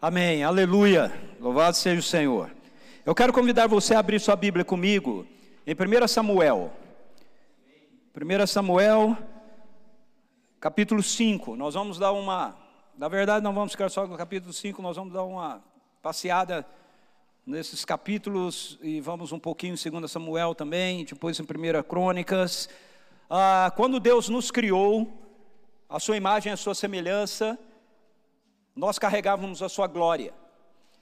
Amém, aleluia, louvado seja o Senhor. Eu quero convidar você a abrir sua Bíblia comigo em 1 Samuel. 1 Samuel, capítulo 5. Nós vamos dar uma. Na verdade, não vamos ficar só no capítulo 5, nós vamos dar uma passeada nesses capítulos e vamos um pouquinho em 2 Samuel também, depois em 1 Crônicas. Ah, quando Deus nos criou, a sua imagem a sua semelhança, nós carregávamos a sua glória.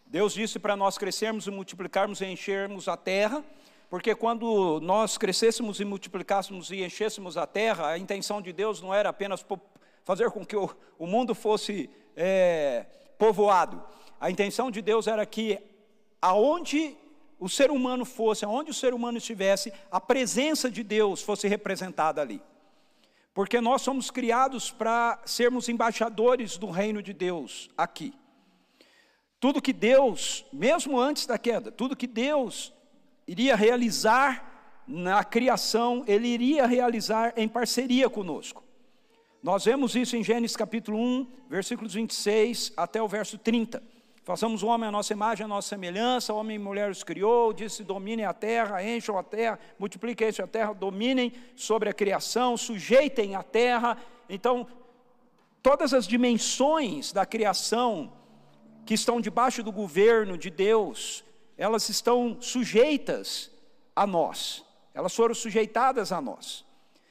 Deus disse para nós crescermos e multiplicarmos e enchermos a terra, porque quando nós crescêssemos e multiplicássemos e enchêssemos a terra, a intenção de Deus não era apenas fazer com que o, mundo fosse é, povoado. A intenção de Deus era que aonde o ser humano fosse, aonde o ser humano estivesse, a presença de Deus fosse representada ali porque nós somos criados para sermos embaixadores do reino de Deus aqui. Tudo que Deus, mesmo antes da queda, tudo que Deus iria realizar na criação, Ele iria realizar em parceria conosco. Nós vemos isso em Gênesis capítulo 1, versículos 26 até o verso 30. Façamos o homem a nossa imagem, a nossa semelhança, o homem e mulher os criou, disse: dominem a terra, encham a terra, multipliquem a terra, dominem sobre a criação, sujeitem a terra. Então, todas as dimensões da criação que estão debaixo do governo de Deus, elas estão sujeitas a nós, elas foram sujeitadas a nós.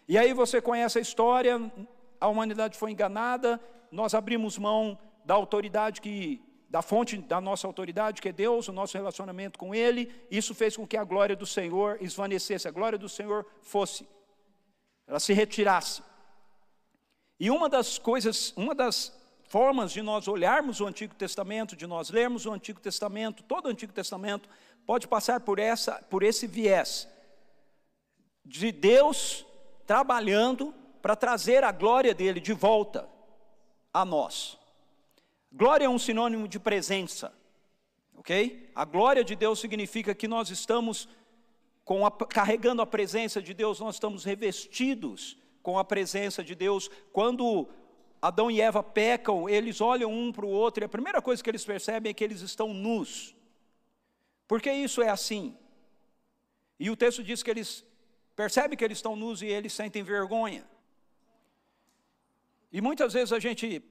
E aí você conhece a história, a humanidade foi enganada, nós abrimos mão da autoridade que da fonte da nossa autoridade, que é Deus, o nosso relacionamento com Ele, isso fez com que a glória do Senhor esvanecesse, a glória do Senhor fosse, ela se retirasse. E uma das coisas, uma das formas de nós olharmos o Antigo Testamento, de nós lermos o Antigo Testamento, todo o Antigo Testamento, pode passar por, essa, por esse viés de Deus trabalhando para trazer a glória dele de volta a nós. Glória é um sinônimo de presença, ok? A glória de Deus significa que nós estamos a, carregando a presença de Deus, nós estamos revestidos com a presença de Deus. Quando Adão e Eva pecam, eles olham um para o outro e a primeira coisa que eles percebem é que eles estão nus. Por que isso é assim? E o texto diz que eles percebem que eles estão nus e eles sentem vergonha. E muitas vezes a gente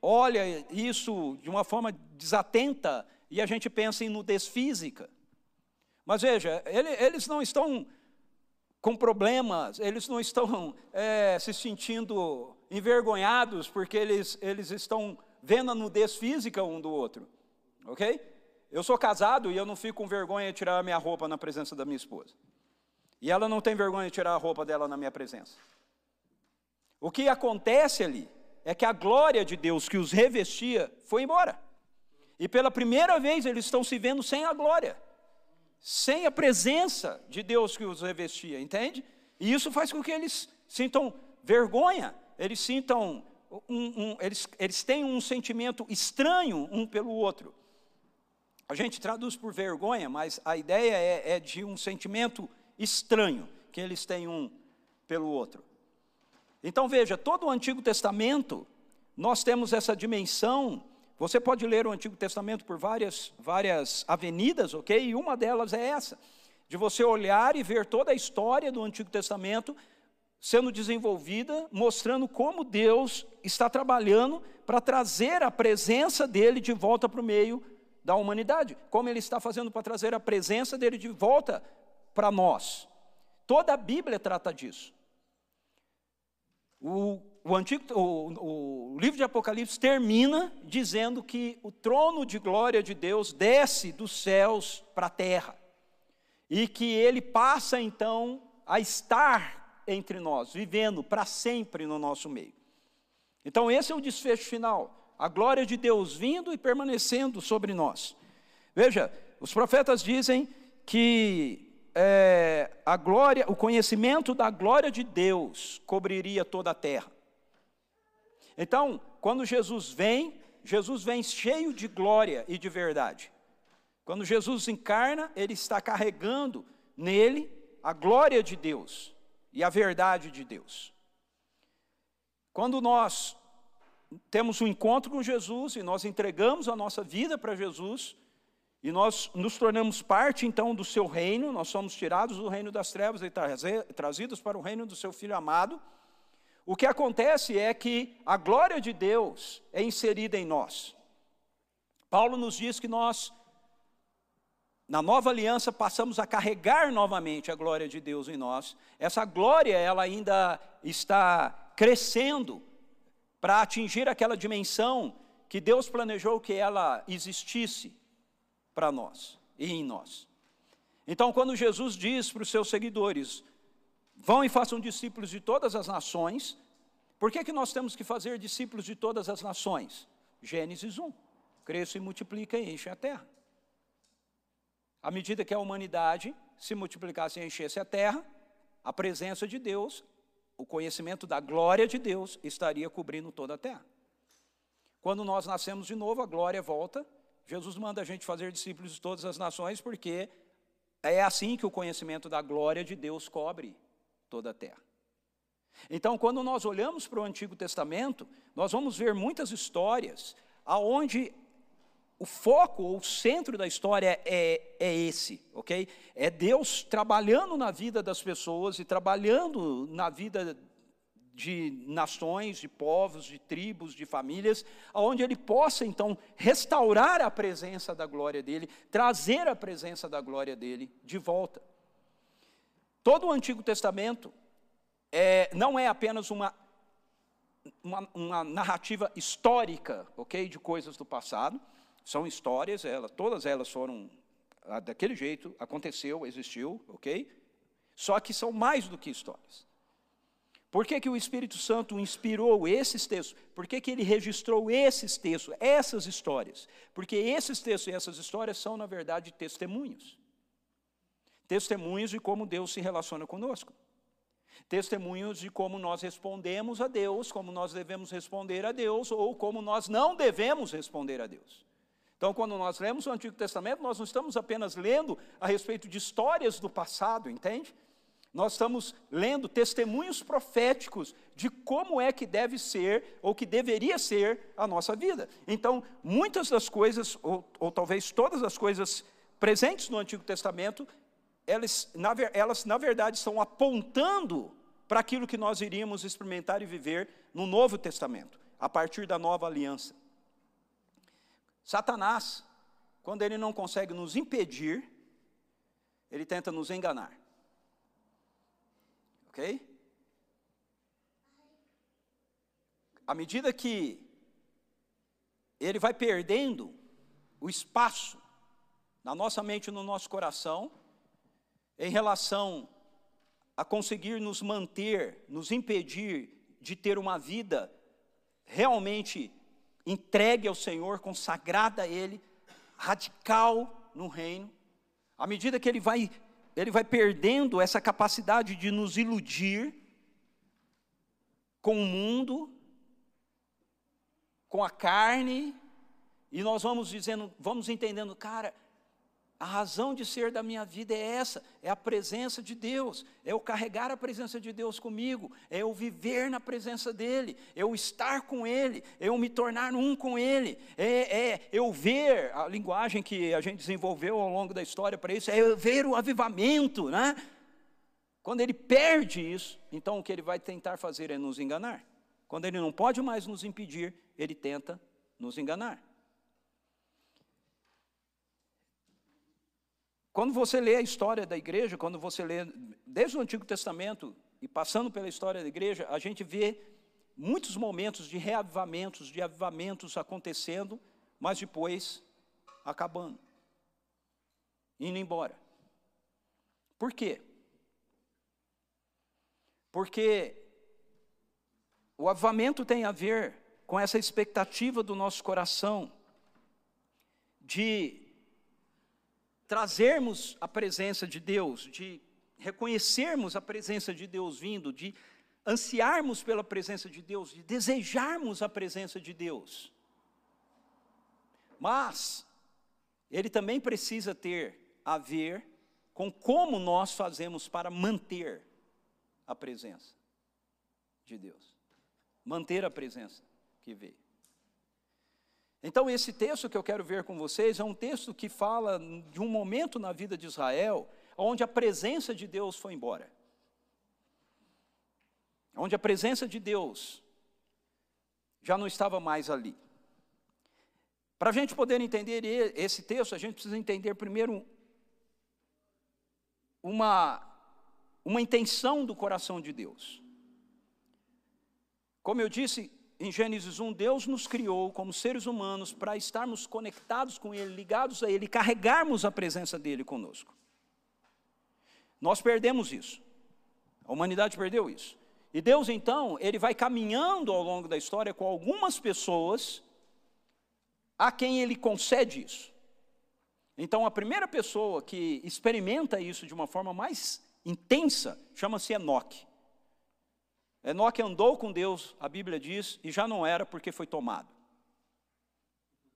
olha isso de uma forma desatenta e a gente pensa em nudez física. Mas veja, ele, eles não estão com problemas, eles não estão é, se sentindo envergonhados porque eles, eles estão vendo a nudez física um do outro, ok? Eu sou casado e eu não fico com vergonha de tirar a minha roupa na presença da minha esposa. E ela não tem vergonha de tirar a roupa dela na minha presença. O que acontece ali é que a glória de Deus que os revestia foi embora. E pela primeira vez eles estão se vendo sem a glória, sem a presença de Deus que os revestia, entende? E isso faz com que eles sintam vergonha, eles sintam um, um, eles, eles têm um sentimento estranho um pelo outro. A gente traduz por vergonha, mas a ideia é, é de um sentimento estranho que eles têm um pelo outro. Então veja, todo o Antigo Testamento, nós temos essa dimensão. Você pode ler o Antigo Testamento por várias, várias avenidas, ok? E uma delas é essa, de você olhar e ver toda a história do Antigo Testamento sendo desenvolvida, mostrando como Deus está trabalhando para trazer a presença dele de volta para o meio da humanidade, como ele está fazendo para trazer a presença dele de volta para nós. Toda a Bíblia trata disso. O, o, antigo, o, o livro de Apocalipse termina dizendo que o trono de glória de Deus desce dos céus para a terra e que ele passa então a estar entre nós, vivendo para sempre no nosso meio. Então, esse é o desfecho final, a glória de Deus vindo e permanecendo sobre nós. Veja, os profetas dizem que é, a glória, o conhecimento da glória de Deus cobriria toda a terra. Então, quando Jesus vem, Jesus vem cheio de glória e de verdade. Quando Jesus encarna, ele está carregando nele a glória de Deus e a verdade de Deus. Quando nós temos um encontro com Jesus e nós entregamos a nossa vida para Jesus e nós nos tornamos parte então do seu reino, nós somos tirados do reino das trevas e trazidos para o reino do seu filho amado. O que acontece é que a glória de Deus é inserida em nós. Paulo nos diz que nós, na nova aliança, passamos a carregar novamente a glória de Deus em nós. Essa glória, ela ainda está crescendo para atingir aquela dimensão que Deus planejou que ela existisse para nós e em nós. Então, quando Jesus diz para os seus seguidores: vão e façam discípulos de todas as nações, por que, que nós temos que fazer discípulos de todas as nações? Gênesis 1: cresça e multiplica e enche a terra. À medida que a humanidade se multiplicasse e enchesse a terra, a presença de Deus o conhecimento da glória de Deus estaria cobrindo toda a terra. Quando nós nascemos de novo, a glória volta. Jesus manda a gente fazer discípulos de todas as nações, porque é assim que o conhecimento da glória de Deus cobre toda a terra. Então, quando nós olhamos para o Antigo Testamento, nós vamos ver muitas histórias aonde o foco, ou o centro da história é, é esse, ok? É Deus trabalhando na vida das pessoas e trabalhando na vida de nações, de povos, de tribos, de famílias, aonde ele possa então restaurar a presença da glória dele, trazer a presença da glória dele de volta. Todo o Antigo Testamento é, não é apenas uma, uma, uma narrativa histórica, ok, de coisas do passado, são histórias, ela, todas elas foram ah, daquele jeito, aconteceu, existiu, ok? Só que são mais do que histórias. Por que, que o Espírito Santo inspirou esses textos? Por que, que ele registrou esses textos, essas histórias? Porque esses textos e essas histórias são, na verdade, testemunhos. Testemunhos de como Deus se relaciona conosco. Testemunhos de como nós respondemos a Deus, como nós devemos responder a Deus, ou como nós não devemos responder a Deus. Então, quando nós lemos o Antigo Testamento, nós não estamos apenas lendo a respeito de histórias do passado, entende? Nós estamos lendo testemunhos proféticos de como é que deve ser, ou que deveria ser, a nossa vida. Então, muitas das coisas, ou, ou talvez todas as coisas presentes no Antigo Testamento, elas na, elas, na verdade, estão apontando para aquilo que nós iríamos experimentar e viver no Novo Testamento, a partir da nova aliança. Satanás, quando ele não consegue nos impedir, ele tenta nos enganar. Ok? À medida que ele vai perdendo o espaço na nossa mente e no nosso coração, em relação a conseguir nos manter, nos impedir de ter uma vida realmente entregue ao Senhor, consagrada a Ele, radical no reino, à medida que ele vai, ele vai perdendo essa capacidade de nos iludir com o mundo, com a carne, e nós vamos dizendo, vamos entendendo, cara, a razão de ser da minha vida é essa, é a presença de Deus, é eu carregar a presença de Deus comigo, é eu viver na presença dEle, é eu estar com Ele, é eu me tornar um com Ele, é, é eu ver, a linguagem que a gente desenvolveu ao longo da história para isso, é eu ver o avivamento, né? Quando ele perde isso, então o que ele vai tentar fazer é nos enganar. Quando ele não pode mais nos impedir, ele tenta nos enganar. Quando você lê a história da igreja, quando você lê desde o Antigo Testamento e passando pela história da igreja, a gente vê muitos momentos de reavivamentos, de avivamentos acontecendo, mas depois acabando, indo embora. Por quê? Porque o avivamento tem a ver com essa expectativa do nosso coração de trazermos a presença de Deus, de reconhecermos a presença de Deus vindo, de ansiarmos pela presença de Deus, de desejarmos a presença de Deus. Mas, ele também precisa ter a ver com como nós fazemos para manter a presença de Deus. Manter a presença. que veio. Então, esse texto que eu quero ver com vocês é um texto que fala de um momento na vida de Israel onde a presença de Deus foi embora. Onde a presença de Deus já não estava mais ali. Para a gente poder entender esse texto, a gente precisa entender primeiro uma, uma intenção do coração de Deus. Como eu disse em Gênesis 1, Deus nos criou como seres humanos para estarmos conectados com Ele, ligados a Ele, carregarmos a presença dEle conosco. Nós perdemos isso. A humanidade perdeu isso. E Deus, então, Ele vai caminhando ao longo da história com algumas pessoas a quem Ele concede isso. Então, a primeira pessoa que experimenta isso de uma forma mais intensa chama-se Enoque. Enoque andou com Deus, a Bíblia diz, e já não era porque foi tomado.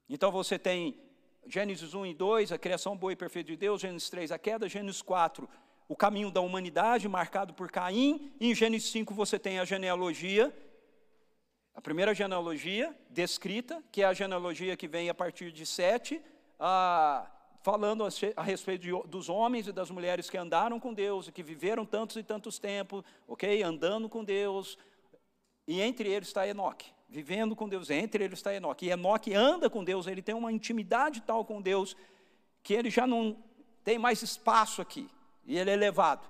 Então você tem Gênesis 1 e 2, a criação boa e perfeita de Deus, Gênesis 3, a queda, Gênesis 4, o caminho da humanidade marcado por Caim, e em Gênesis 5 você tem a genealogia, a primeira genealogia descrita, que é a genealogia que vem a partir de Sete, a, falando a respeito de, dos homens e das mulheres que andaram com Deus e que viveram tantos e tantos tempos, ok? Andando com Deus. E entre eles está Enoque, vivendo com Deus. Entre eles está Enoque. E Enoque anda com Deus, ele tem uma intimidade tal com Deus que ele já não tem mais espaço aqui. E ele é elevado.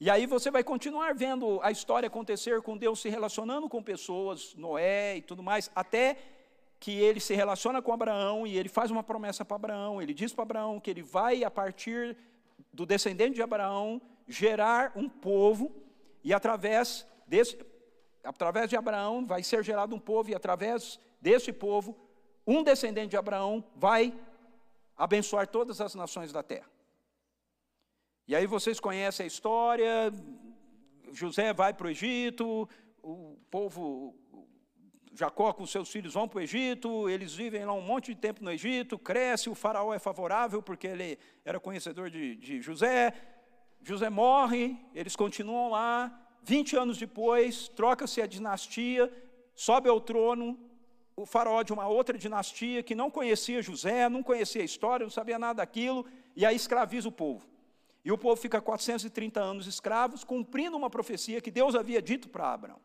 E aí você vai continuar vendo a história acontecer com Deus se relacionando com pessoas, Noé e tudo mais, até que ele se relaciona com Abraão e ele faz uma promessa para Abraão. Ele diz para Abraão que ele vai, a partir do descendente de Abraão, gerar um povo, e através desse, através de Abraão vai ser gerado um povo, e através desse povo, um descendente de Abraão vai abençoar todas as nações da terra. E aí vocês conhecem a história, José vai para o Egito, o povo Jacó com seus filhos vão para o Egito, eles vivem lá um monte de tempo no Egito, cresce, o faraó é favorável porque ele era conhecedor de, de José. José morre, eles continuam lá. 20 anos depois, troca-se a dinastia, sobe ao trono o faraó de uma outra dinastia que não conhecia José, não conhecia a história, não sabia nada daquilo, e aí escraviza o povo. E o povo fica 430 anos escravos, cumprindo uma profecia que Deus havia dito para Abraão.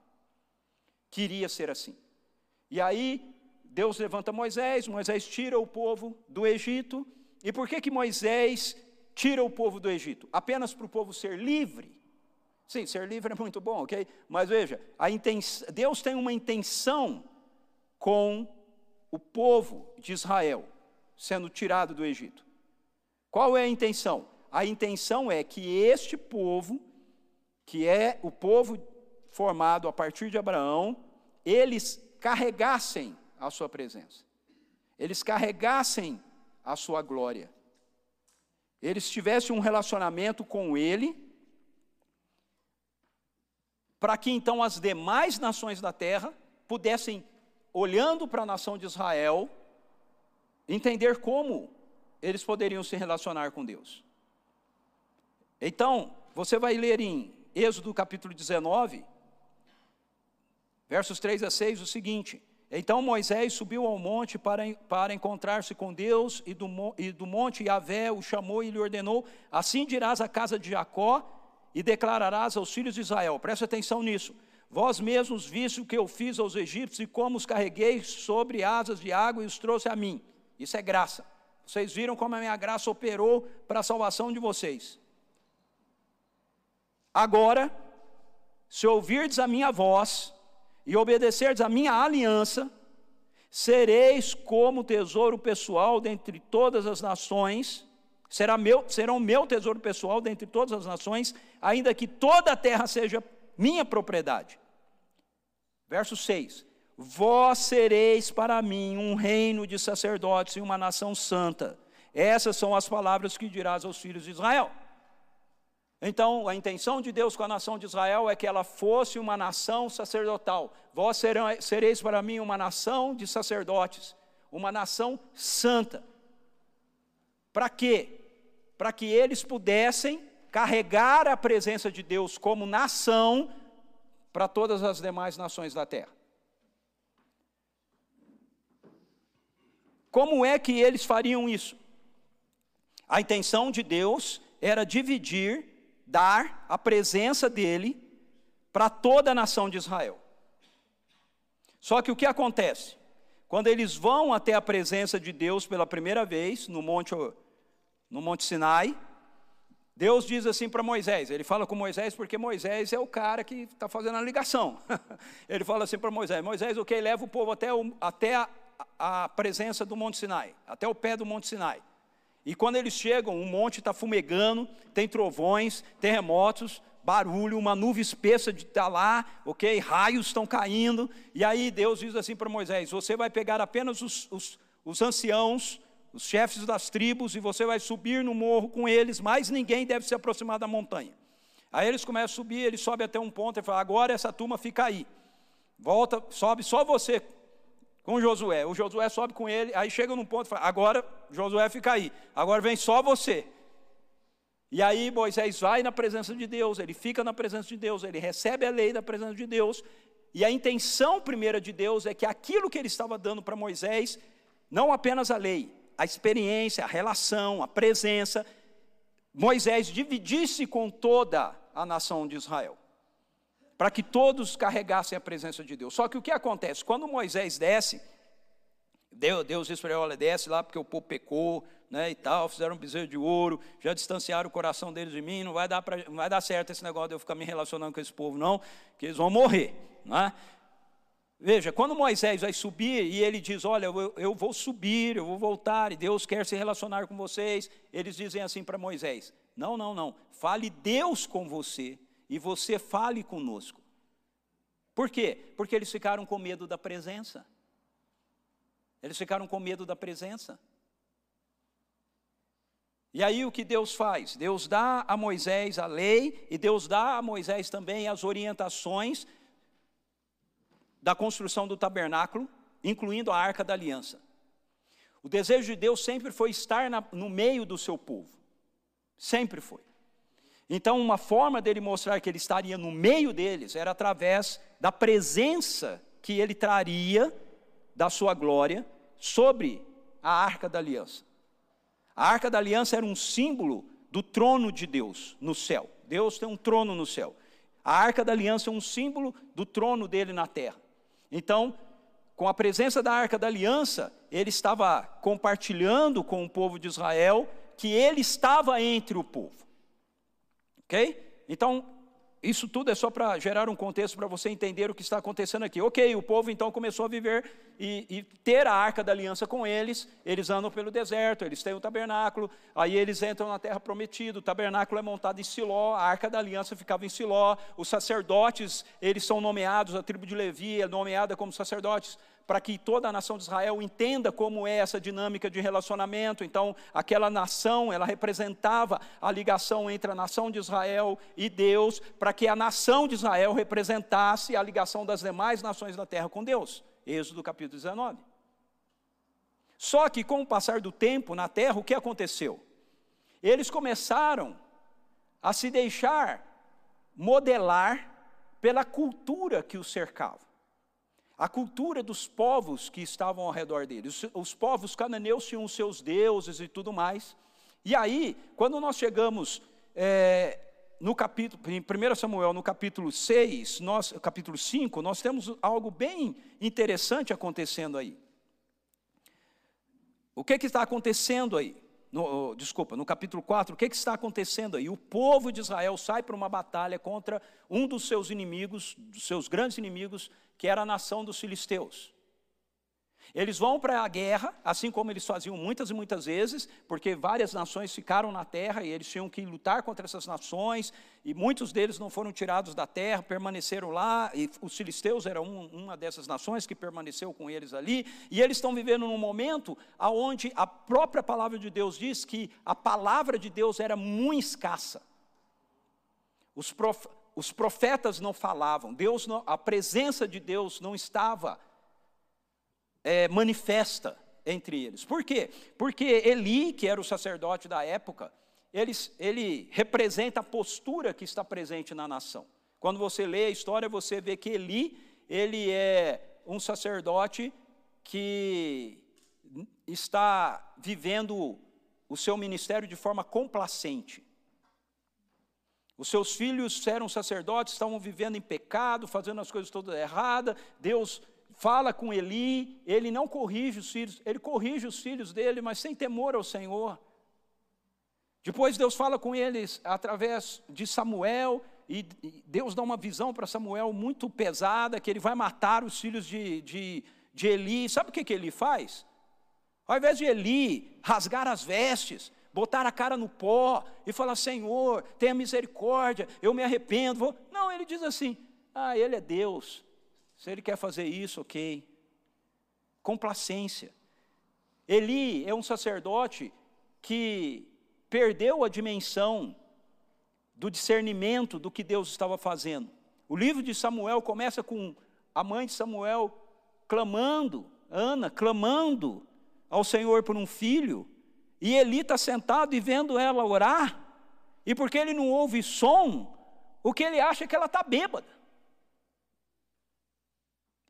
Queria ser assim. E aí Deus levanta Moisés, Moisés tira o povo do Egito. E por que que Moisés tira o povo do Egito? Apenas para o povo ser livre. Sim, ser livre é muito bom, ok? Mas veja, intenção, Deus tem uma intenção com o povo de Israel sendo tirado do Egito. Qual é a intenção? A intenção é que este povo, que é o povo formado a partir de Abraão, eles carregassem a sua presença, eles carregassem a sua glória, eles tivessem um relacionamento com Ele, para que então as demais nações da terra pudessem, olhando para a nação de Israel, entender como eles poderiam se relacionar com Deus. Então, você vai ler em Êxodo capítulo 19, Versos 3 a 6, o seguinte: Então Moisés subiu ao monte para, para encontrar-se com Deus, e do, e do monte Yahvé o chamou e lhe ordenou: Assim dirás à casa de Jacó e declararás aos filhos de Israel. Presta atenção nisso. Vós mesmos viste o que eu fiz aos egípcios e como os carreguei sobre asas de água e os trouxe a mim. Isso é graça. Vocês viram como a minha graça operou para a salvação de vocês. Agora, se ouvirdes a minha voz, e obedecerdes a minha aliança, sereis como tesouro pessoal dentre todas as nações, será meu, serão meu tesouro pessoal dentre todas as nações, ainda que toda a terra seja minha propriedade. Verso 6: Vós sereis para mim um reino de sacerdotes e uma nação santa. Essas são as palavras que dirás aos filhos de Israel. Então, a intenção de Deus com a nação de Israel é que ela fosse uma nação sacerdotal. Vós serão, sereis para mim uma nação de sacerdotes, uma nação santa. Para quê? Para que eles pudessem carregar a presença de Deus como nação para todas as demais nações da terra. como é que eles fariam isso? A intenção de Deus era dividir, dar a presença dele para toda a nação de Israel. Só que o que acontece? Quando eles vão até a presença de Deus pela primeira vez, no Monte, no Monte Sinai, Deus diz assim para Moisés, ele fala com Moisés porque Moisés é o cara que está fazendo a ligação. ele fala assim para Moisés, Moisés, ok, leva o povo até, o, até a, a presença do Monte Sinai, até o pé do Monte Sinai. E quando eles chegam, o monte está fumegando, tem trovões, terremotos, barulho, uma nuvem espessa de estar tá lá, ok? Raios estão caindo. E aí Deus diz assim para Moisés: Você vai pegar apenas os, os, os anciãos, os chefes das tribos, e você vai subir no morro com eles, mas ninguém deve se aproximar da montanha. Aí eles começam a subir, ele sobe até um ponto e fala: Agora essa turma fica aí. Volta, sobe só você com Josué. O Josué sobe com ele, aí chega num ponto e fala: agora Josué fica aí, agora vem só você. E aí Moisés vai na presença de Deus, ele fica na presença de Deus, ele recebe a lei da presença de Deus, e a intenção primeira de Deus é que aquilo que ele estava dando para Moisés, não apenas a lei, a experiência, a relação, a presença, Moisés dividisse com toda a nação de Israel para que todos carregassem a presença de Deus. Só que o que acontece? Quando Moisés desce, Deus, Deus para ele, olha, desce lá porque o povo pecou, né, e tal, fizeram um bezerro de ouro, já distanciaram o coração deles de mim, não vai dar, pra, não vai dar certo esse negócio de eu ficar me relacionando com esse povo não, que eles vão morrer, né? Veja, quando Moisés vai subir e ele diz: Olha, eu, eu, vou subir, eu vou voltar, e Deus quer se relacionar com vocês, eles dizem assim para Moisés: Não, não, não, fale Deus com você, e você fale conosco. Por quê? Porque eles ficaram com medo da presença. Eles ficaram com medo da presença. E aí o que Deus faz? Deus dá a Moisés a lei e Deus dá a Moisés também as orientações da construção do tabernáculo, incluindo a arca da aliança. O desejo de Deus sempre foi estar na, no meio do seu povo. Sempre foi. Então, uma forma dele mostrar que ele estaria no meio deles era através da presença que ele traria da sua glória sobre a arca da aliança. A arca da aliança era um símbolo do trono de Deus no céu. Deus tem um trono no céu. A arca da aliança é um símbolo do trono dele na terra. Então, com a presença da arca da aliança, ele estava compartilhando com o povo de Israel que ele estava entre o povo. Ok? Então, isso tudo é só para gerar um contexto para você entender o que está acontecendo aqui. Ok, o povo então começou a viver e, e, ter a arca da aliança com eles. Eles andam pelo deserto, eles têm o tabernáculo, aí eles entram na terra prometida. O tabernáculo é montado em Siló, a arca da aliança ficava em Siló. Os sacerdotes, eles são nomeados, a tribo de Levi é nomeada como sacerdotes para que toda a nação de Israel entenda como é essa dinâmica de relacionamento. Então, aquela nação, ela representava a ligação entre a nação de Israel e Deus, para que a nação de Israel representasse a ligação das demais nações da terra com Deus. Êxodo capítulo 19. Só que com o passar do tempo na terra, o que aconteceu? Eles começaram a se deixar modelar pela cultura que os cercava a cultura dos povos que estavam ao redor deles. Os, os povos cananeus tinham os seus deuses e tudo mais. E aí, quando nós chegamos é, no capítulo, em 1 Samuel, no capítulo 6, nós, capítulo 5, nós temos algo bem interessante acontecendo aí. O que, que está acontecendo aí? No, desculpa, no capítulo 4, o que, que está acontecendo aí? O povo de Israel sai para uma batalha contra um dos seus inimigos, dos seus grandes inimigos, que era a nação dos filisteus. Eles vão para a guerra, assim como eles faziam muitas e muitas vezes, porque várias nações ficaram na terra e eles tinham que lutar contra essas nações, e muitos deles não foram tirados da terra, permaneceram lá, e os filisteus eram um, uma dessas nações que permaneceu com eles ali, e eles estão vivendo num momento onde a própria palavra de Deus diz que a palavra de Deus era muito escassa. Os, prof, os profetas não falavam, Deus não, a presença de Deus não estava é, manifesta entre eles. Por quê? Porque Eli, que era o sacerdote da época, ele, ele representa a postura que está presente na nação. Quando você lê a história, você vê que Eli, ele é um sacerdote que está vivendo o seu ministério de forma complacente. Os seus filhos eram sacerdotes, estavam vivendo em pecado, fazendo as coisas todas erradas. Deus fala com Eli, ele não corrige os filhos, ele corrige os filhos dele, mas sem temor ao Senhor. Depois Deus fala com eles através de Samuel, e Deus dá uma visão para Samuel muito pesada, que ele vai matar os filhos de, de, de Eli. Sabe o que, que ele faz? Ao invés de Eli rasgar as vestes, botar a cara no pó e falar: Senhor, tenha misericórdia, eu me arrependo. Vou... Não, ele diz assim: Ah, ele é Deus. Se ele quer fazer isso, ok. Complacência. Eli é um sacerdote que perdeu a dimensão do discernimento do que Deus estava fazendo. O livro de Samuel começa com a mãe de Samuel clamando, Ana clamando ao Senhor por um filho, e Eli está sentado e vendo ela orar, e porque ele não ouve som, o que ele acha é que ela está bêbada.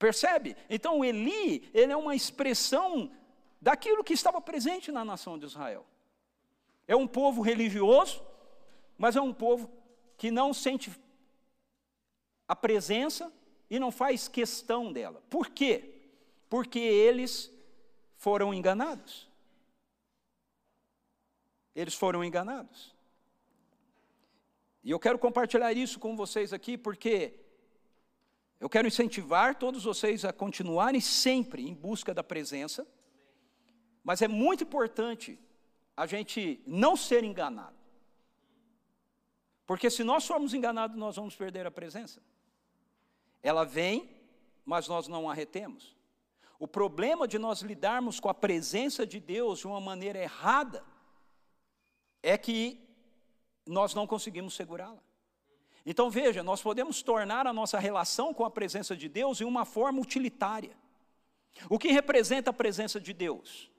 Percebe? Então Eli, ele é uma expressão daquilo que estava presente na nação de Israel. É um povo religioso, mas é um povo que não sente a presença e não faz questão dela. Por quê? Porque eles foram enganados. Eles foram enganados. E eu quero compartilhar isso com vocês aqui, porque eu quero incentivar todos vocês a continuarem sempre em busca da presença, mas é muito importante a gente não ser enganado. Porque se nós formos enganados, nós vamos perder a presença. Ela vem, mas nós não a retemos. O problema de nós lidarmos com a presença de Deus de uma maneira errada é que nós não conseguimos segurá-la. Então veja, nós podemos tornar a nossa relação com a presença de Deus em uma forma utilitária. O que representa a presença de Deus?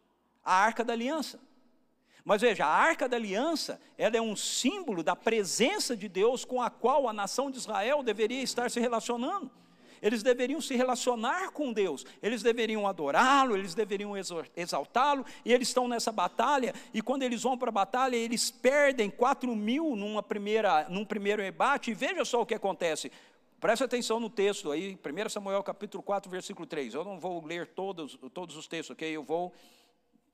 A arca da aliança. Mas veja, a arca da aliança, ela é um símbolo da presença de Deus com a qual a nação de Israel deveria estar se relacionando eles deveriam se relacionar com Deus, eles deveriam adorá-lo, eles deveriam exaltá-lo, e eles estão nessa batalha, e quando eles vão para a batalha, eles perdem 4 mil numa primeira, num primeiro embate, e veja só o que acontece. Preste atenção no texto aí, 1 Samuel capítulo 4, versículo 3. Eu não vou ler todos, todos os textos, ok? Eu vou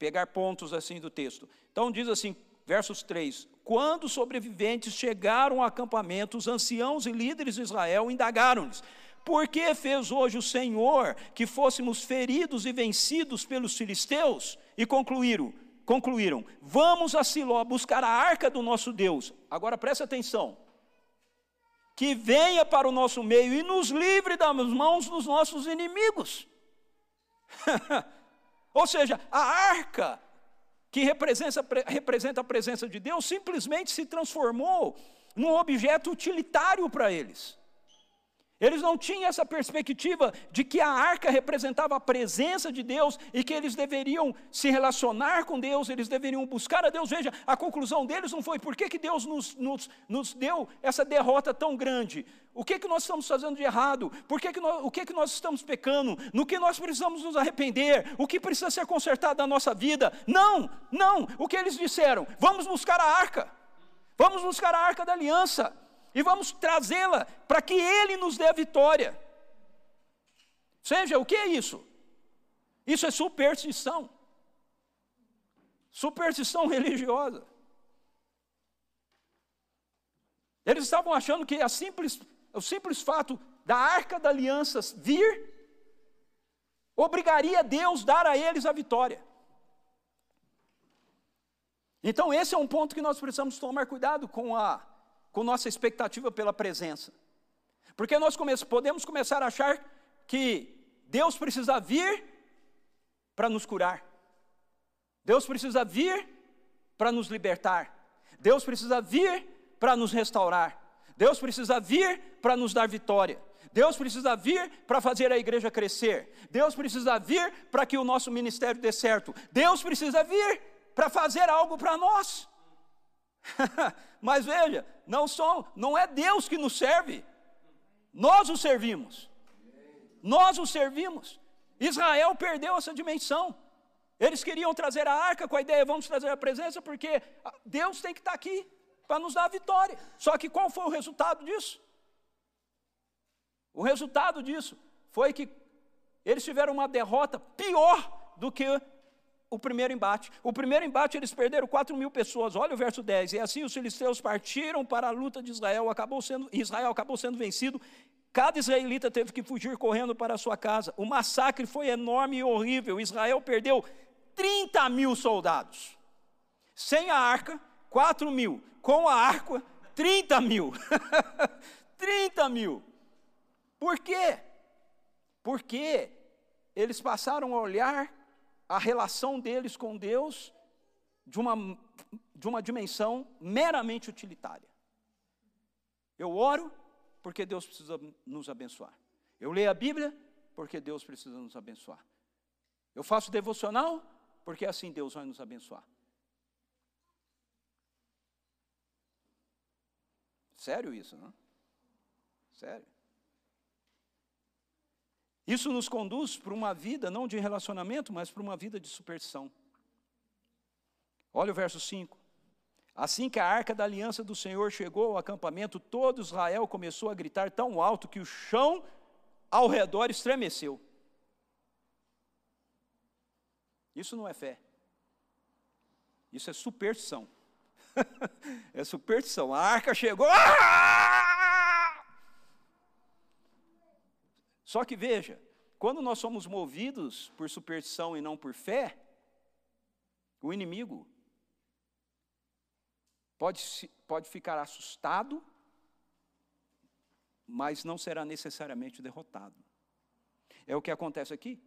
pegar pontos assim do texto. Então diz assim, versos 3: Quando os sobreviventes chegaram ao acampamento, os anciãos e líderes de Israel indagaram-lhes: por que fez hoje o Senhor que fôssemos feridos e vencidos pelos filisteus? E concluíram, concluíram: Vamos a Siló buscar a arca do nosso Deus. Agora preste atenção. Que venha para o nosso meio e nos livre das mãos dos nossos inimigos. Ou seja, a arca que representa, representa a presença de Deus simplesmente se transformou num objeto utilitário para eles. Eles não tinham essa perspectiva de que a arca representava a presença de Deus e que eles deveriam se relacionar com Deus, eles deveriam buscar a Deus. Veja, a conclusão deles não foi por que, que Deus nos, nos, nos deu essa derrota tão grande. O que, que nós estamos fazendo de errado? Por que que nós, o que, que nós estamos pecando? No que nós precisamos nos arrepender? O que precisa ser consertado na nossa vida? Não, não. O que eles disseram? Vamos buscar a arca. Vamos buscar a arca da aliança e vamos trazê-la para que Ele nos dê a vitória. Seja, o que é isso? Isso é superstição. Superstição religiosa. Eles estavam achando que simples, o simples fato da arca da aliança vir obrigaria Deus a dar a eles a vitória. Então, esse é um ponto que nós precisamos tomar cuidado com a com nossa expectativa pela presença. Porque nós come podemos começar a achar que Deus precisa vir para nos curar, Deus precisa vir para nos libertar, Deus precisa vir para nos restaurar, Deus precisa vir para nos dar vitória. Deus precisa vir para fazer a igreja crescer. Deus precisa vir para que o nosso ministério dê certo. Deus precisa vir para fazer algo para nós. Mas veja, não, não é Deus que nos serve, nós o servimos. Nós o servimos. Israel perdeu essa dimensão. Eles queriam trazer a arca com a ideia, vamos trazer a presença, porque Deus tem que estar aqui para nos dar a vitória. Só que qual foi o resultado disso? O resultado disso foi que eles tiveram uma derrota pior do que o primeiro embate. O primeiro embate eles perderam 4 mil pessoas. Olha o verso 10. E assim os filisteus partiram para a luta de Israel. Acabou sendo, Israel acabou sendo vencido. Cada israelita teve que fugir correndo para a sua casa. O massacre foi enorme e horrível. Israel perdeu 30 mil soldados. Sem a arca, 4 mil. Com a arca, 30 mil. 30 mil. Por quê? Porque eles passaram a olhar a relação deles com Deus de uma, de uma dimensão meramente utilitária. Eu oro porque Deus precisa nos abençoar. Eu leio a Bíblia porque Deus precisa nos abençoar. Eu faço devocional porque assim Deus vai nos abençoar. Sério isso, não? Sério. Isso nos conduz para uma vida não de relacionamento, mas para uma vida de superstição. Olha o verso 5. Assim que a arca da aliança do Senhor chegou ao acampamento, todo Israel começou a gritar tão alto que o chão ao redor estremeceu. Isso não é fé. Isso é superstição. é superstição. A arca chegou. Ah! Só que veja, quando nós somos movidos por superstição e não por fé, o inimigo pode, pode ficar assustado, mas não será necessariamente derrotado. É o que acontece aqui.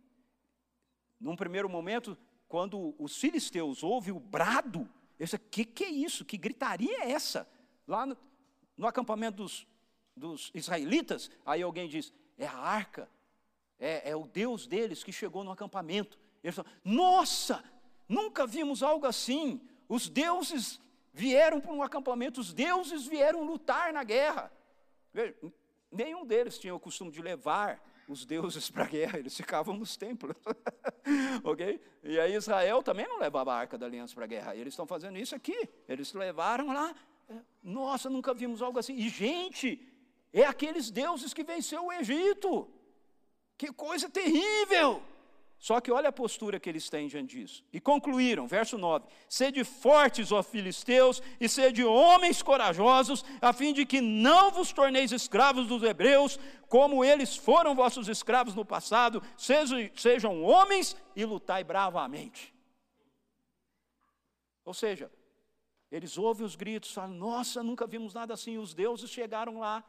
Num primeiro momento, quando os filisteus ouvem o brado, eles dizem, que que é isso? Que gritaria é essa? Lá no, no acampamento dos, dos israelitas, aí alguém diz, é a arca, é, é o Deus deles que chegou no acampamento. Eles falam, nossa, nunca vimos algo assim. Os deuses vieram para um acampamento, os deuses vieram lutar na guerra. Nenhum deles tinha o costume de levar os deuses para a guerra, eles ficavam nos templos. ok? E aí Israel também não levava a arca da aliança para a guerra. Eles estão fazendo isso aqui. Eles levaram lá. Nossa, nunca vimos algo assim. E, gente, é aqueles deuses que venceu o Egito. Que coisa terrível! Só que olha a postura que eles têm diante disso. E concluíram, verso 9: Sede fortes, ó filisteus, e sede homens corajosos, a fim de que não vos torneis escravos dos hebreus, como eles foram vossos escravos no passado, sejam, sejam homens e lutai bravamente. Ou seja, eles ouvem os gritos, falam: Nossa, nunca vimos nada assim. Os deuses chegaram lá,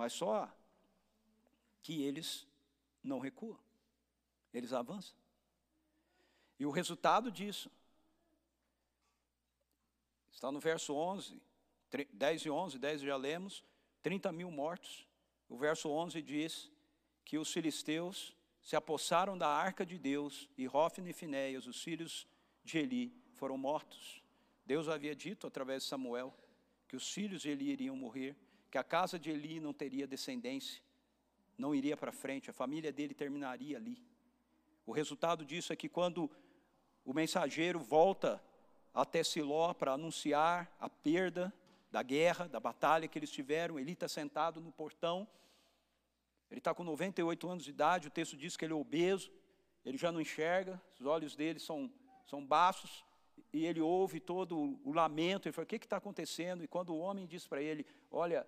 mas só que eles não recuam, eles avançam. E o resultado disso está no verso 11, 10 e 11, 10 já lemos, 30 mil mortos. O verso 11 diz que os filisteus se apossaram da arca de Deus e Rófine e Finéias, os filhos de Eli, foram mortos. Deus havia dito através de Samuel que os filhos de Eli iriam morrer que a casa de Eli não teria descendência, não iria para frente, a família dele terminaria ali. O resultado disso é que quando o mensageiro volta até Siló para anunciar a perda da guerra, da batalha que eles tiveram, Eli está sentado no portão, ele está com 98 anos de idade, o texto diz que ele é obeso, ele já não enxerga, os olhos dele são, são baços, e ele ouve todo o, lamento, ele fala, o que está acontecendo? E quando o homem diz para ele, olha,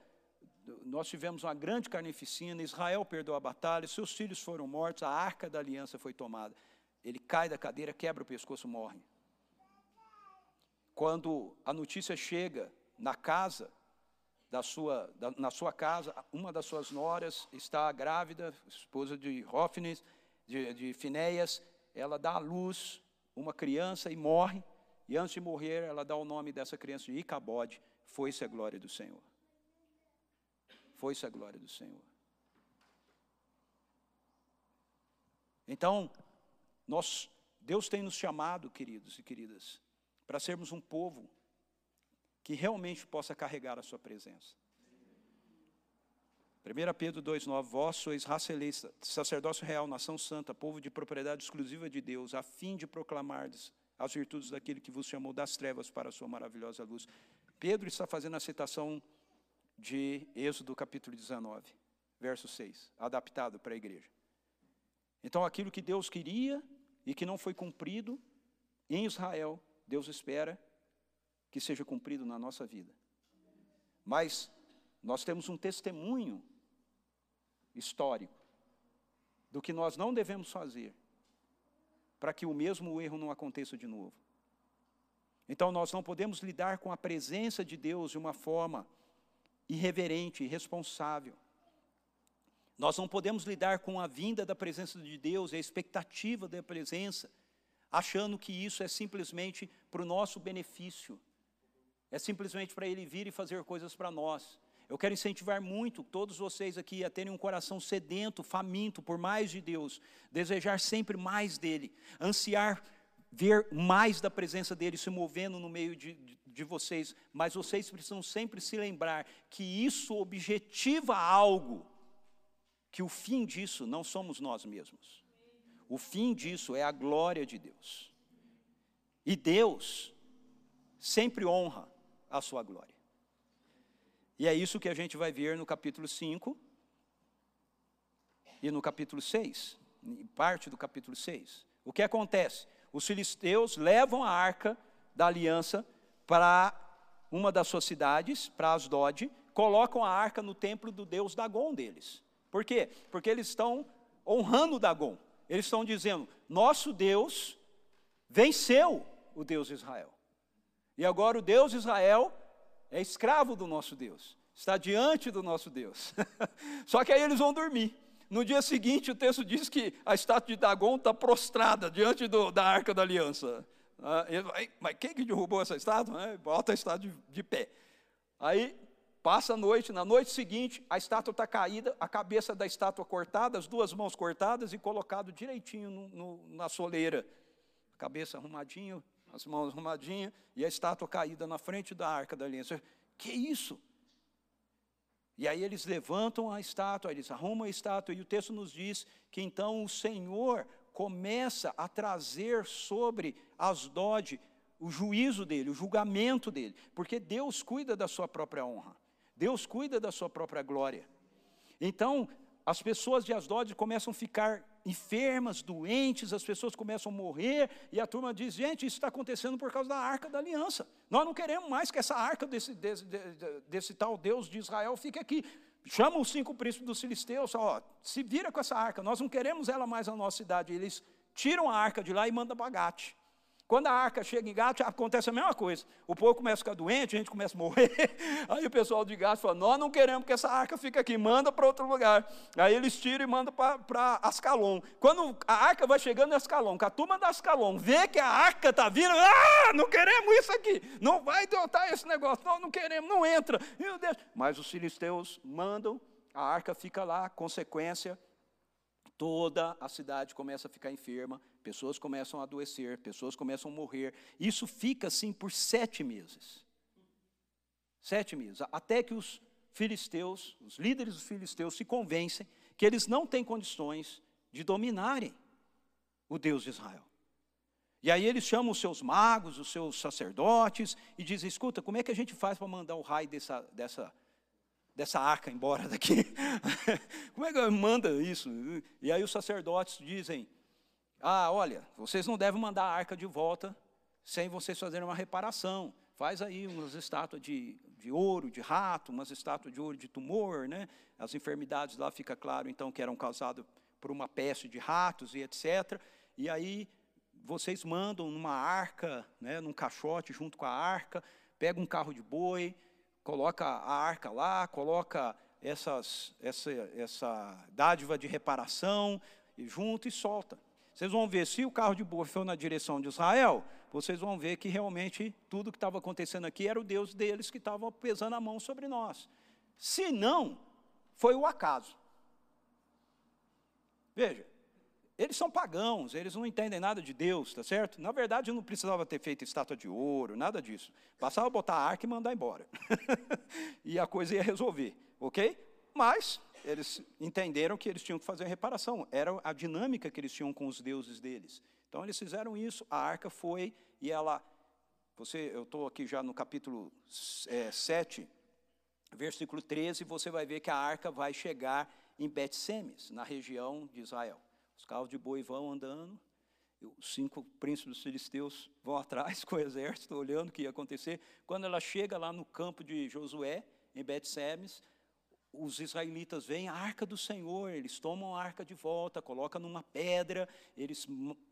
nós tivemos uma grande carnificina, Israel perdeu a batalha, seus filhos foram mortos, a arca da aliança foi tomada. Ele cai da cadeira, quebra o pescoço, morre. Quando a notícia chega na casa da sua, da, na sua casa, uma das suas noras está grávida, esposa de Rófines, de, de Finéias, ela dá à luz uma criança e morre, e antes de morrer, ela dá o nome dessa criança de Icabode, foi-se a glória do Senhor. Foi-se a glória do Senhor. Então, nós, Deus tem nos chamado, queridos e queridas, para sermos um povo que realmente possa carregar a sua presença. 1 Pedro 2,9: Vós sois raça eleita, sacerdócio real, nação santa, povo de propriedade exclusiva de Deus, a fim de proclamardes as virtudes daquele que vos chamou das trevas para a sua maravilhosa luz. Pedro está fazendo a citação de Êxodo capítulo 19, verso 6, adaptado para a igreja. Então, aquilo que Deus queria e que não foi cumprido em Israel, Deus espera que seja cumprido na nossa vida. Mas nós temos um testemunho histórico do que nós não devemos fazer para que o mesmo erro não aconteça de novo. Então nós não podemos lidar com a presença de Deus de uma forma irreverente, irresponsável. Nós não podemos lidar com a vinda da presença de Deus, a expectativa da presença, achando que isso é simplesmente para o nosso benefício, é simplesmente para Ele vir e fazer coisas para nós. Eu quero incentivar muito todos vocês aqui a terem um coração sedento, faminto por mais de Deus, desejar sempre mais dEle, ansiar ver mais da presença dEle se movendo no meio de, de, de vocês, mas vocês precisam sempre se lembrar que isso objetiva algo, que o fim disso não somos nós mesmos. O fim disso é a glória de Deus. E Deus sempre honra a sua glória. E é isso que a gente vai ver no capítulo 5 e no capítulo 6, parte do capítulo 6. O que acontece? Os filisteus levam a arca da aliança para uma das suas cidades, para Asdod, colocam a arca no templo do deus Dagon deles. Por quê? Porque eles estão honrando Dagon. Eles estão dizendo: nosso Deus venceu o Deus de Israel. E agora o Deus de Israel é escravo do nosso Deus, está diante do nosso Deus. Só que aí eles vão dormir. No dia seguinte, o texto diz que a estátua de Dagon está prostrada diante do, da arca da aliança. Ah, mas quem que derrubou essa estátua? Bota a estátua de, de pé. Aí passa a noite, na noite seguinte, a estátua está caída, a cabeça da estátua cortada, as duas mãos cortadas e colocado direitinho no, no, na soleira. Cabeça arrumadinho, as mãos arrumadinhas, e a estátua caída na frente da arca da aliança. Que isso? E aí eles levantam a estátua, eles arrumam a estátua, e o texto nos diz que então o Senhor começa a trazer sobre Asdod o juízo dele, o julgamento dele, porque Deus cuida da sua própria honra, Deus cuida da sua própria glória. Então, as pessoas de Asdod começam a ficar enfermas, doentes, as pessoas começam a morrer, e a turma diz: gente, isso está acontecendo por causa da arca da aliança. Nós não queremos mais que essa arca desse, desse, desse, tal Deus de Israel fique aqui. Chama os cinco príncipes dos filisteus, ó, se vira com essa arca, nós não queremos ela mais na nossa cidade. Eles tiram a arca de lá e mandam para Gate. Quando a arca chega em Gato, acontece a mesma coisa. O povo começa a ficar doente, a gente começa a morrer. Aí o pessoal de Gato fala: Nós não queremos que essa arca fique aqui, manda para outro lugar. Aí eles tiram e mandam para Ascalon. Quando a arca vai chegando em Ascalon, que a turma da Ascalon vê que a arca está vindo, ah, não queremos isso aqui, não vai adotar esse negócio, não, não queremos, não entra. Meu Deus. Mas os filisteus mandam, a arca fica lá, consequência, toda a cidade começa a ficar enferma, pessoas começam a adoecer, pessoas começam a morrer. Isso fica assim por sete meses. Sete meses, até que os filisteus, os líderes dos filisteus, se convencem que eles não têm condições de dominarem o Deus de Israel. E aí eles chamam os seus magos, os seus sacerdotes, e dizem: escuta, como é que a gente faz para mandar o raio dessa, dessa, dessa arca embora daqui? como é que manda isso? E aí os sacerdotes dizem: ah, olha, vocês não devem mandar a arca de volta sem vocês fazerem uma reparação. Faz aí umas estátuas de, de ouro, de rato, umas estátuas de ouro de tumor, né? As enfermidades lá fica claro, então, que eram causadas por uma peste de ratos e etc. E aí vocês mandam numa arca, né, num caixote junto com a arca, pega um carro de boi, coloca a arca lá, coloca essas, essa, essa dádiva de reparação junto e solta. Vocês vão ver, se o carro de boa for na direção de Israel, vocês vão ver que realmente tudo que estava acontecendo aqui era o Deus deles que estava pesando a mão sobre nós. Se não, foi o acaso. Veja, eles são pagãos, eles não entendem nada de Deus, tá certo? Na verdade, não precisava ter feito estátua de ouro, nada disso. Passava botar a arca e mandar embora. e a coisa ia resolver, ok? mas eles entenderam que eles tinham que fazer a reparação, era a dinâmica que eles tinham com os deuses deles. Então eles fizeram isso, a arca foi e ela. Você, eu estou aqui já no capítulo é, 7, versículo 13, você vai ver que a arca vai chegar em Bet-Semes, na região de Israel. Os carros de boi vão andando, os cinco príncipes filisteus vão atrás com o exército, olhando o que ia acontecer. Quando ela chega lá no campo de Josué, em Bet-Semes, os israelitas veem a arca do Senhor, eles tomam a arca de volta, colocam numa pedra, eles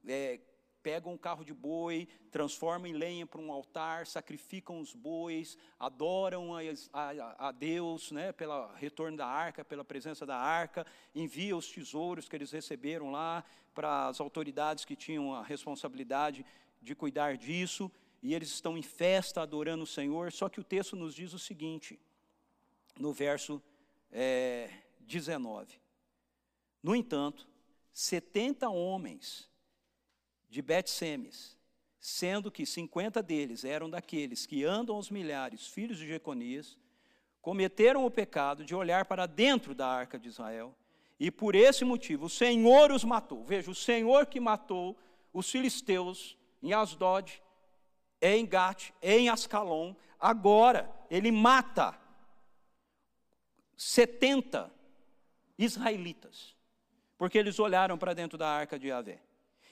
é, pegam um carro de boi, transformam em lenha para um altar, sacrificam os bois, adoram a, a, a Deus, né, pelo retorno da arca, pela presença da arca, envia os tesouros que eles receberam lá para as autoridades que tinham a responsabilidade de cuidar disso, e eles estão em festa adorando o Senhor, só que o texto nos diz o seguinte, no verso é, 19. No entanto, 70 homens de Bet-Semes, sendo que 50 deles eram daqueles que andam aos milhares, filhos de Jeconias, cometeram o pecado de olhar para dentro da arca de Israel, e por esse motivo o Senhor os matou. Veja, o Senhor que matou os filisteus em Asdod, em Gat, em Ascalon, agora ele mata 70 israelitas, porque eles olharam para dentro da arca de Yahvé.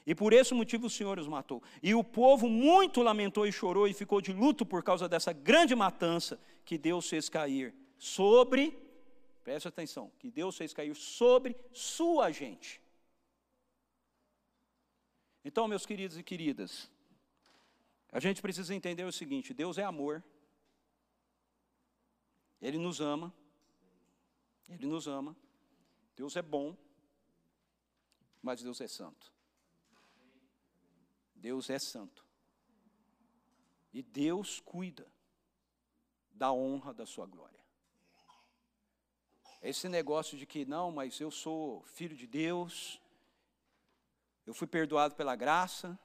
E por esse motivo o Senhor os matou. E o povo muito lamentou e chorou e ficou de luto por causa dessa grande matança que Deus fez cair sobre, preste atenção, que Deus fez cair sobre sua gente. Então, meus queridos e queridas, a gente precisa entender o seguinte: Deus é amor, Ele nos ama, Ele nos ama, Deus é bom, mas Deus é santo. Deus é santo. E Deus cuida da honra da sua glória. Esse negócio de que não, mas eu sou filho de Deus, eu fui perdoado pela graça,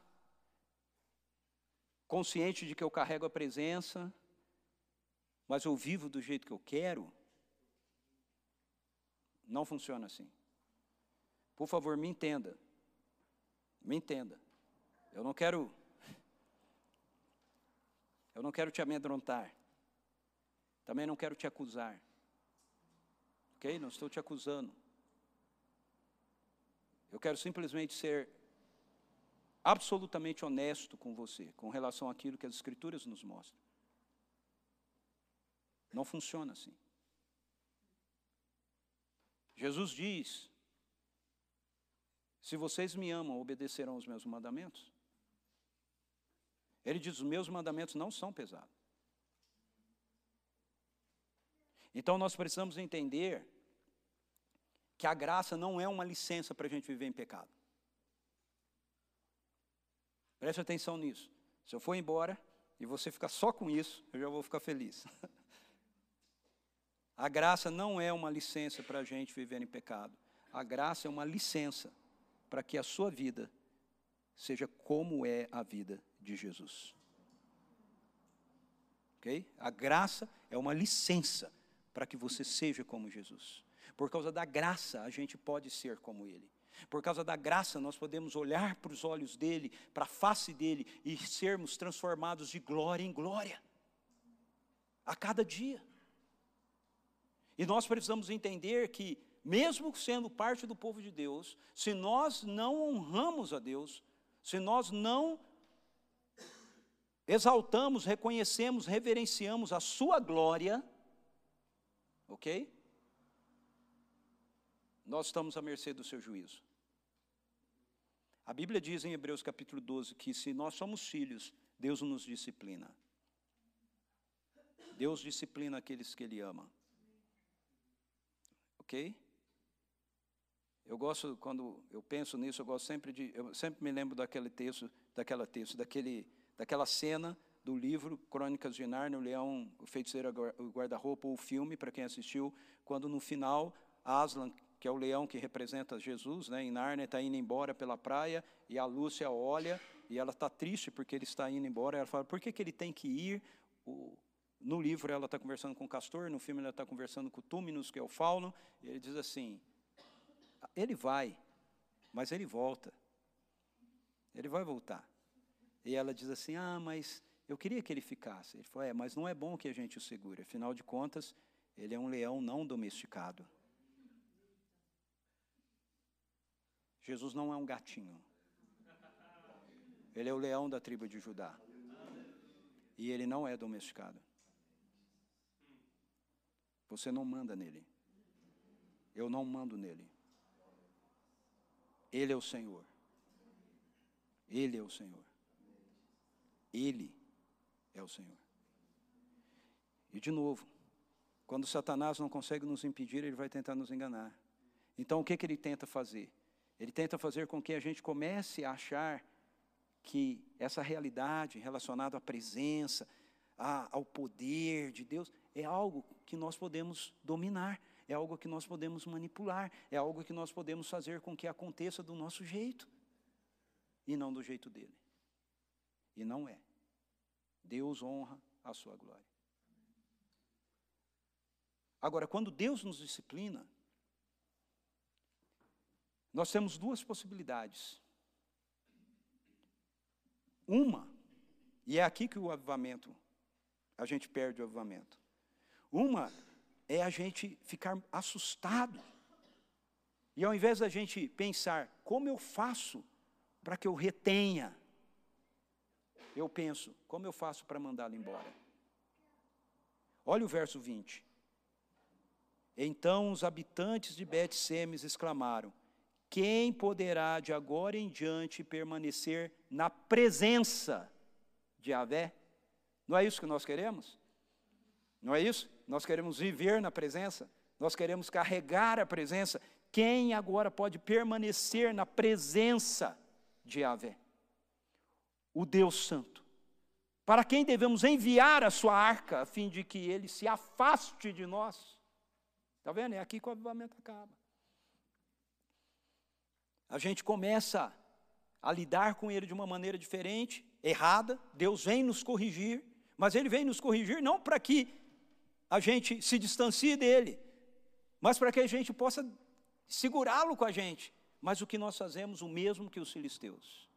consciente de que eu carrego a presença, mas eu vivo do jeito que eu quero, não funciona assim. Por favor, me entenda. Me entenda. Eu não quero. Eu não quero te amedrontar. Também não quero te acusar. Ok? Não estou te acusando. Eu quero simplesmente ser absolutamente honesto com você, com relação àquilo que as Escrituras nos mostram. Não funciona assim. Jesus diz: Se vocês me amam, obedecerão os meus mandamentos. Ele diz: os meus mandamentos não são pesados. Então nós precisamos entender que a graça não é uma licença para a gente viver em pecado. Preste atenção nisso. Se eu for embora e você ficar só com isso, eu já vou ficar feliz. A graça não é uma licença para a gente viver em pecado. A graça é uma licença para que a sua vida seja como é a vida de Jesus. Ok? A graça é uma licença para que você seja como Jesus. Por causa da graça, a gente pode ser como Ele. Por causa da graça, nós podemos olhar para os olhos dele, para a face dele e sermos transformados de glória em glória, a cada dia. E nós precisamos entender que, mesmo sendo parte do povo de Deus, se nós não honramos a Deus, se nós não exaltamos, reconhecemos, reverenciamos a Sua glória, ok? Nós estamos à mercê do seu juízo. A Bíblia diz em Hebreus capítulo 12 que se nós somos filhos, Deus nos disciplina. Deus disciplina aqueles que Ele ama. Ok? Eu gosto, quando eu penso nisso, eu gosto sempre de. Eu sempre me lembro daquele texto, daquela texto, daquele daquela cena do livro Crônicas de Nárnia, o Leão, o Feiticeiro, o Guarda-Roupa, o filme, para quem assistiu, quando no final Aslan, que é o leão que representa Jesus, né, em Nárnia, está indo embora pela praia e a Lúcia olha e ela está triste porque ele está indo embora. Ela fala: por que, que ele tem que ir? O, No livro ela está conversando com o castor, no filme ela está conversando com o Túminos, que é o fauno, e ele diz assim: ele vai, mas ele volta. Ele vai voltar. E ela diz assim: Ah, mas eu queria que ele ficasse. Ele falou: É, mas não é bom que a gente o segure. Afinal de contas, ele é um leão não domesticado. Jesus não é um gatinho. Ele é o leão da tribo de Judá. E ele não é domesticado. Você não manda nele. Eu não mando nele. Ele é o Senhor. Ele é o Senhor. Ele é o Senhor. E de novo, quando Satanás não consegue nos impedir, ele vai tentar nos enganar. Então o que, que ele tenta fazer? Ele tenta fazer com que a gente comece a achar que essa realidade relacionada à presença, a, ao poder de Deus, é algo que nós podemos dominar, é algo que nós podemos manipular, é algo que nós podemos fazer com que aconteça do nosso jeito e não do jeito dele. E não é. Deus honra a sua glória. Agora, quando Deus nos disciplina, nós temos duas possibilidades. Uma, e é aqui que o avivamento, a gente perde o avivamento. Uma é a gente ficar assustado. E ao invés da gente pensar, como eu faço para que eu retenha eu penso, como eu faço para mandá-lo embora? Olha o verso 20. Então os habitantes de Bet-Semes exclamaram: Quem poderá de agora em diante permanecer na presença de Avé? Não é isso que nós queremos? Não é isso? Nós queremos viver na presença, nós queremos carregar a presença. Quem agora pode permanecer na presença de Avé? o Deus Santo, para quem devemos enviar a sua arca, a fim de que ele se afaste de nós. Está vendo? É aqui que o avivamento acaba. A gente começa a lidar com ele de uma maneira diferente, errada. Deus vem nos corrigir, mas ele vem nos corrigir não para que a gente se distancie dele, mas para que a gente possa segurá-lo com a gente. Mas o que nós fazemos, o mesmo que os filisteus.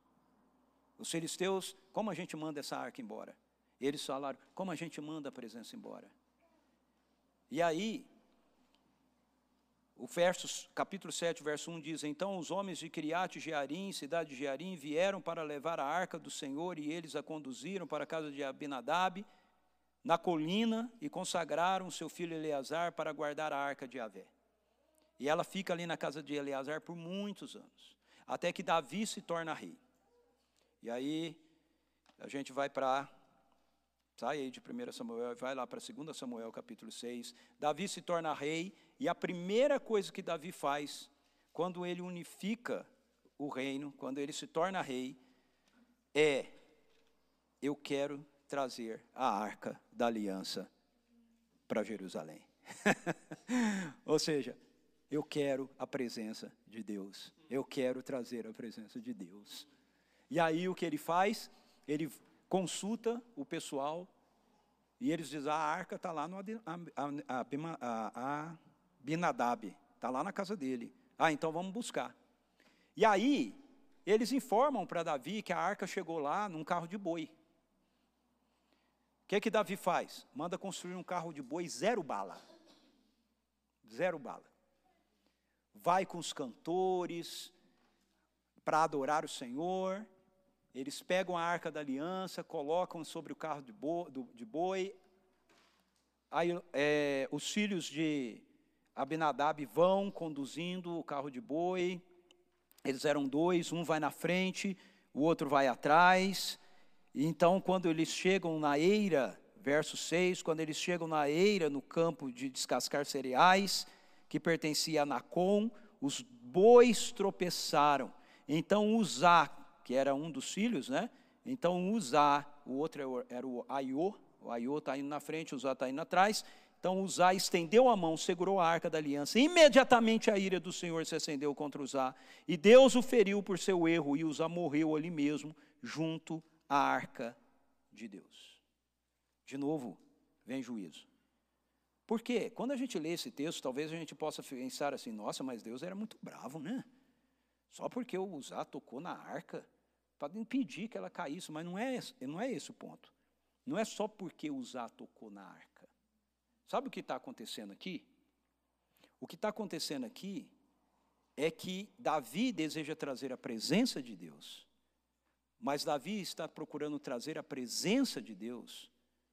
Os filisteus, como a gente manda essa arca embora? Eles falaram, como a gente manda a presença embora? E aí, o verso, capítulo 7, verso 1 diz: Então os homens de Criate Jearim, cidade de Jearim, vieram para levar a arca do Senhor e eles a conduziram para a casa de Abinadab, na colina, e consagraram seu filho Eleazar para guardar a arca de Avé. E ela fica ali na casa de Eleazar por muitos anos, até que Davi se torna rei. E aí a gente vai para sai aí de 1 Samuel e vai lá para 2 Samuel capítulo 6. Davi se torna rei e a primeira coisa que Davi faz quando ele unifica o reino, quando ele se torna rei, é eu quero trazer a arca da aliança para Jerusalém. Ou seja, eu quero a presença de Deus. Eu quero trazer a presença de Deus. E aí o que ele faz? Ele consulta o pessoal e eles dizem: a arca está lá no Abinadab, está lá na casa dele. Ah, então vamos buscar. E aí eles informam para Davi que a arca chegou lá num carro de boi. O que, que Davi faz? Manda construir um carro de boi zero bala. Zero bala. Vai com os cantores para adorar o Senhor. Eles pegam a arca da aliança, colocam sobre o carro de boi, de boi. Aí é, os filhos de Abinadab vão conduzindo o carro de boi. Eles eram dois, um vai na frente, o outro vai atrás. Então, quando eles chegam na eira, verso 6, quando eles chegam na eira, no campo de descascar cereais, que pertencia a Nacon, os bois tropeçaram. Então Uzá, que era um dos filhos, né? Então Uzá, o outro era o Aiô, o Aiô está indo na frente, Uzá está indo atrás. Então Uzá estendeu a mão, segurou a arca da aliança. Imediatamente a ira do Senhor se acendeu contra Uzá. E Deus o feriu por seu erro, e Uzá morreu ali mesmo, junto à arca de Deus. De novo, vem juízo. Por quê? Quando a gente lê esse texto, talvez a gente possa pensar assim: nossa, mas Deus era muito bravo, né? Só porque o Uzá tocou na arca, para impedir que ela caísse, mas não é, não é esse o ponto. Não é só porque o Uzá tocou na arca. Sabe o que está acontecendo aqui? O que está acontecendo aqui é que Davi deseja trazer a presença de Deus, mas Davi está procurando trazer a presença de Deus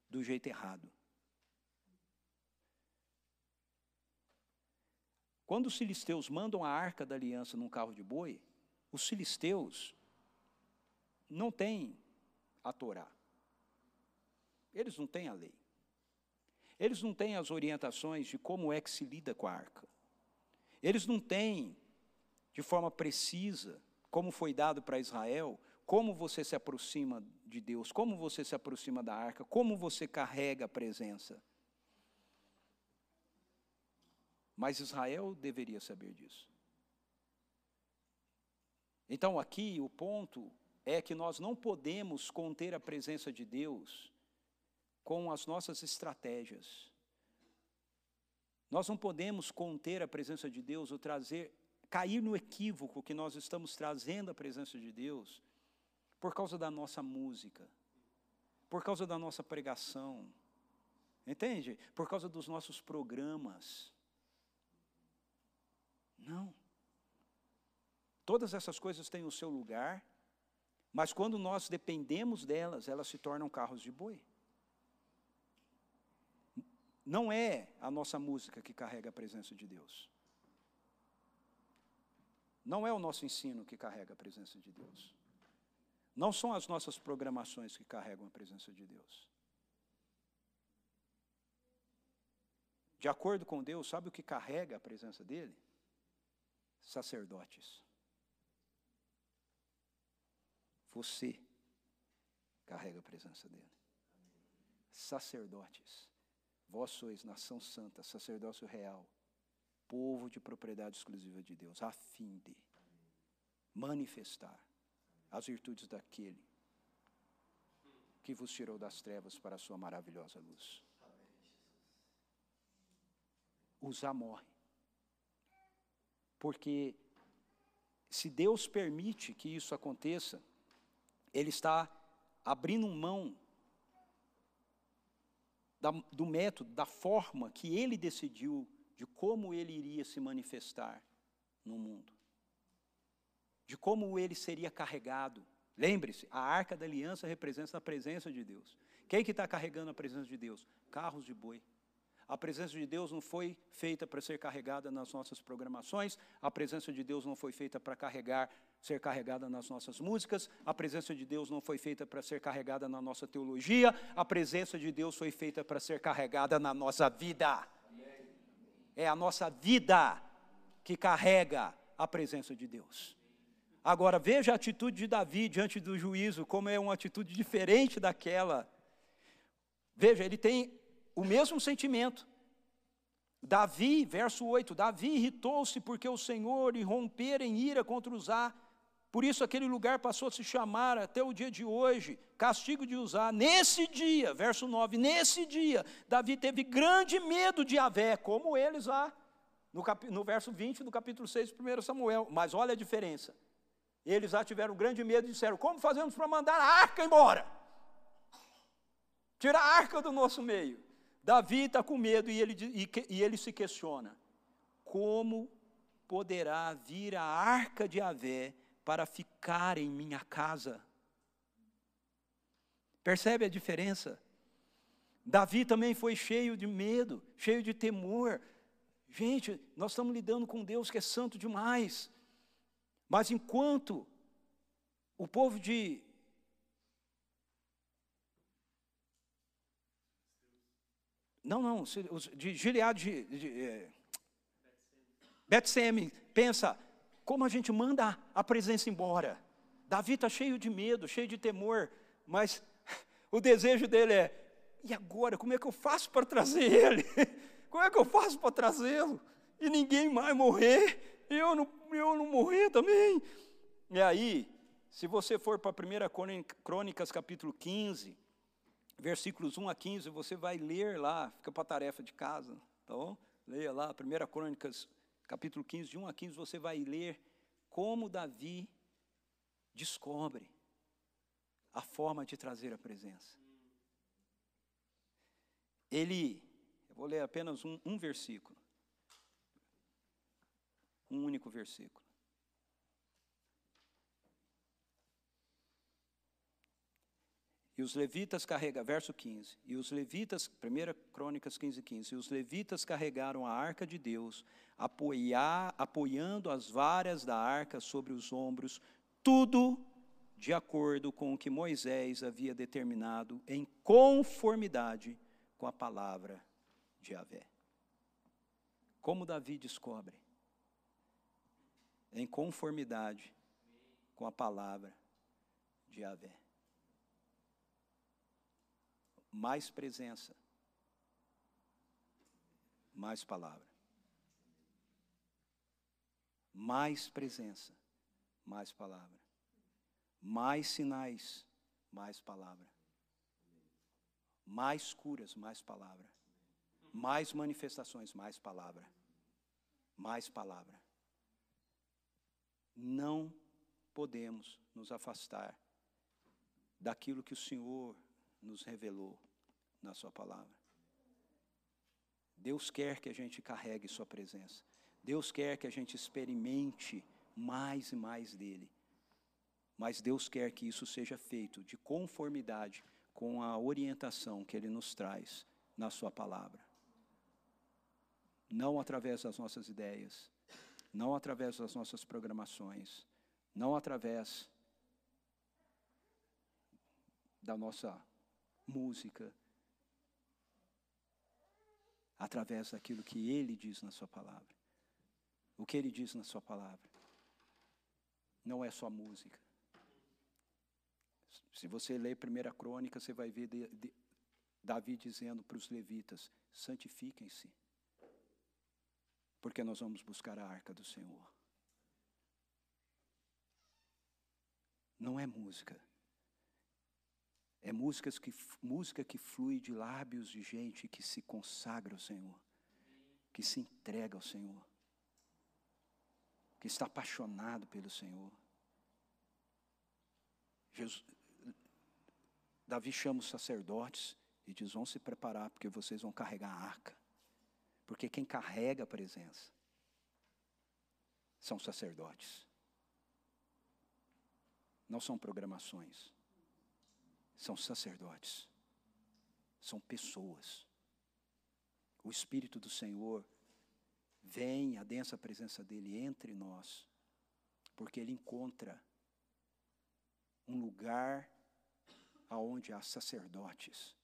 do jeito errado. Quando os filisteus mandam a arca da aliança num carro de boi, os filisteus não têm a Torá. Eles não têm a lei. Eles não têm as orientações de como é que se lida com a arca. Eles não têm, de forma precisa, como foi dado para Israel, como você se aproxima de Deus, como você se aproxima da arca, como você carrega a presença. Mas Israel deveria saber disso. Então, aqui o ponto é que nós não podemos conter a presença de Deus com as nossas estratégias. Nós não podemos conter a presença de Deus ou trazer, cair no equívoco que nós estamos trazendo a presença de Deus por causa da nossa música, por causa da nossa pregação, entende? Por causa dos nossos programas. Não. Todas essas coisas têm o seu lugar, mas quando nós dependemos delas, elas se tornam carros de boi. Não é a nossa música que carrega a presença de Deus. Não é o nosso ensino que carrega a presença de Deus. Não são as nossas programações que carregam a presença de Deus. De acordo com Deus, sabe o que carrega a presença dele? sacerdotes. Você carrega a presença dele. Sacerdotes. Vós sois nação santa, sacerdócio real, povo de propriedade exclusiva de Deus, a fim de manifestar as virtudes daquele que vos tirou das trevas para a sua maravilhosa luz. Usar morre. Porque se Deus permite que isso aconteça, Ele está abrindo mão da, do método, da forma que Ele decidiu de como Ele iria se manifestar no mundo, de como Ele seria carregado. Lembre-se, a arca da aliança representa a presença de Deus. Quem que está carregando a presença de Deus? Carros de boi. A presença de Deus não foi feita para ser carregada nas nossas programações, a presença de Deus não foi feita para carregar, ser carregada nas nossas músicas, a presença de Deus não foi feita para ser carregada na nossa teologia, a presença de Deus foi feita para ser carregada na nossa vida. É a nossa vida que carrega a presença de Deus. Agora, veja a atitude de Davi diante do juízo, como é uma atitude diferente daquela. Veja, ele tem o mesmo sentimento. Davi, verso 8: Davi irritou-se porque o Senhor irrompera em ira contra Uzá. Por isso aquele lugar passou a se chamar até o dia de hoje, castigo de Uzá. Nesse dia, verso 9, nesse dia, Davi teve grande medo de Avé, como eles lá, no, cap, no verso 20 do capítulo 6 de 1 Samuel. Mas olha a diferença. Eles já tiveram grande medo e disseram: Como fazemos para mandar a arca embora? Tirar a arca do nosso meio. Davi está com medo e ele, e, e ele se questiona: como poderá vir a arca de Avé para ficar em minha casa? Percebe a diferença? Davi também foi cheio de medo, cheio de temor. Gente, nós estamos lidando com Deus que é santo demais. Mas enquanto o povo de Não, não, de Gileade, de, de é, Betseme, pensa, como a gente manda a presença embora? Davi está cheio de medo, cheio de temor, mas o desejo dele é: e agora, como é que eu faço para trazer ele? Como é que eu faço para trazê-lo? E ninguém mais morrer, eu não, eu não morrer também. E aí, se você for para 1 Crônicas capítulo 15, versículos 1 a 15, você vai ler lá, fica para a tarefa de casa, tá bom? Leia lá, 1 Crônicas, capítulo 15, de 1 a 15, você vai ler como Davi descobre a forma de trazer a presença. Ele, eu vou ler apenas um, um versículo, um único versículo. E os levitas carregaram, verso 15, e os levitas, 1 Crônicas 15, 15, e os levitas carregaram a arca de Deus, apoiar, apoiando as varas da arca sobre os ombros, tudo de acordo com o que Moisés havia determinado, em conformidade com a palavra de Yahvé. Como Davi descobre? Em conformidade com a palavra de Yahvé mais presença, mais palavra. Mais presença, mais palavra. Mais sinais, mais palavra. Mais curas, mais palavra. Mais manifestações, mais palavra. Mais palavra. Não podemos nos afastar daquilo que o Senhor nos revelou na Sua palavra. Deus quer que a gente carregue Sua presença. Deus quer que a gente experimente mais e mais dele. Mas Deus quer que isso seja feito de conformidade com a orientação que Ele nos traz na Sua palavra. Não através das nossas ideias, não através das nossas programações, não através da nossa música, através daquilo que Ele diz na Sua palavra. O que Ele diz na Sua palavra não é só música. Se você ler Primeira Crônica, você vai ver Davi dizendo para os levitas: santifiquem-se, porque nós vamos buscar a arca do Senhor. Não é música. É músicas que, música que flui de lábios de gente que se consagra ao Senhor, que se entrega ao Senhor, que está apaixonado pelo Senhor. Jesus, Davi chama os sacerdotes e diz: vão se preparar, porque vocês vão carregar a arca. Porque quem carrega a presença são sacerdotes, não são programações. São sacerdotes, são pessoas. O Espírito do Senhor vem, a presença dEle entre nós, porque Ele encontra um lugar aonde há sacerdotes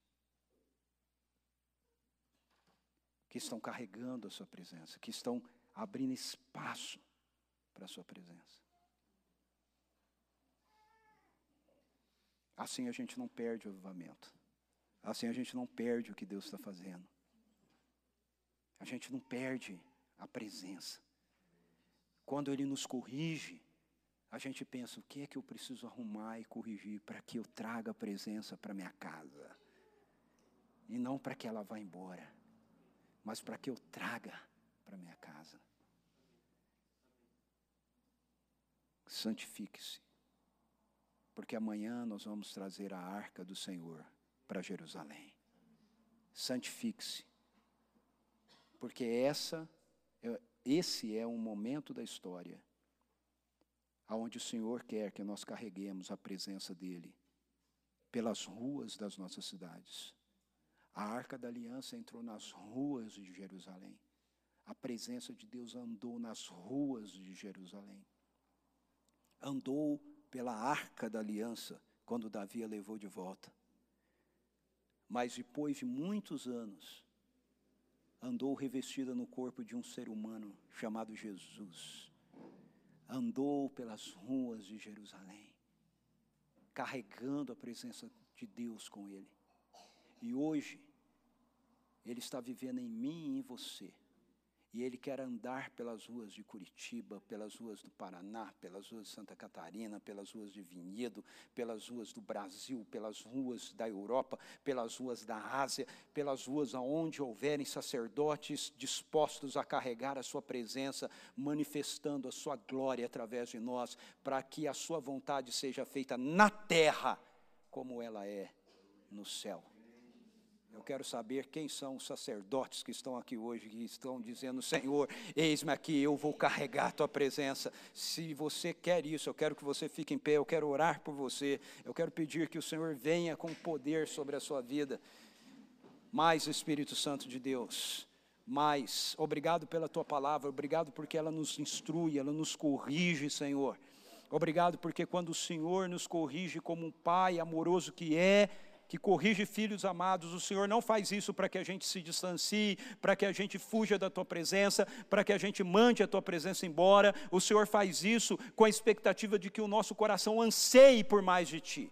que estão carregando a sua presença, que estão abrindo espaço para a sua presença. Assim a gente não perde o avivamento. Assim a gente não perde o que Deus está fazendo. A gente não perde a presença. Quando Ele nos corrige, a gente pensa: o que é que eu preciso arrumar e corrigir para que eu traga a presença para minha casa? E não para que ela vá embora, mas para que eu traga para minha casa. Santifique-se porque amanhã nós vamos trazer a arca do Senhor para Jerusalém. Santifique-se, porque essa, é, esse é um momento da história aonde o Senhor quer que nós carreguemos a presença dele pelas ruas das nossas cidades. A arca da aliança entrou nas ruas de Jerusalém. A presença de Deus andou nas ruas de Jerusalém. Andou pela arca da aliança, quando Davi a levou de volta. Mas depois de muitos anos, andou revestida no corpo de um ser humano chamado Jesus. Andou pelas ruas de Jerusalém, carregando a presença de Deus com ele. E hoje, ele está vivendo em mim e em você. E Ele quer andar pelas ruas de Curitiba, pelas ruas do Paraná, pelas ruas de Santa Catarina, pelas ruas de Vinhedo, pelas ruas do Brasil, pelas ruas da Europa, pelas ruas da Ásia, pelas ruas aonde houverem sacerdotes dispostos a carregar a Sua presença, manifestando a Sua glória através de nós, para que a Sua vontade seja feita na terra, como ela é no céu. Eu quero saber quem são os sacerdotes que estão aqui hoje, que estão dizendo: Senhor, eis-me aqui, eu vou carregar a tua presença. Se você quer isso, eu quero que você fique em pé, eu quero orar por você, eu quero pedir que o Senhor venha com poder sobre a sua vida. Mais Espírito Santo de Deus, mais, obrigado pela tua palavra, obrigado porque ela nos instrui, ela nos corrige, Senhor. Obrigado porque quando o Senhor nos corrige como um pai amoroso que é, que corrige filhos amados. O Senhor não faz isso para que a gente se distancie, para que a gente fuja da tua presença, para que a gente mande a tua presença embora. O Senhor faz isso com a expectativa de que o nosso coração anseie por mais de ti.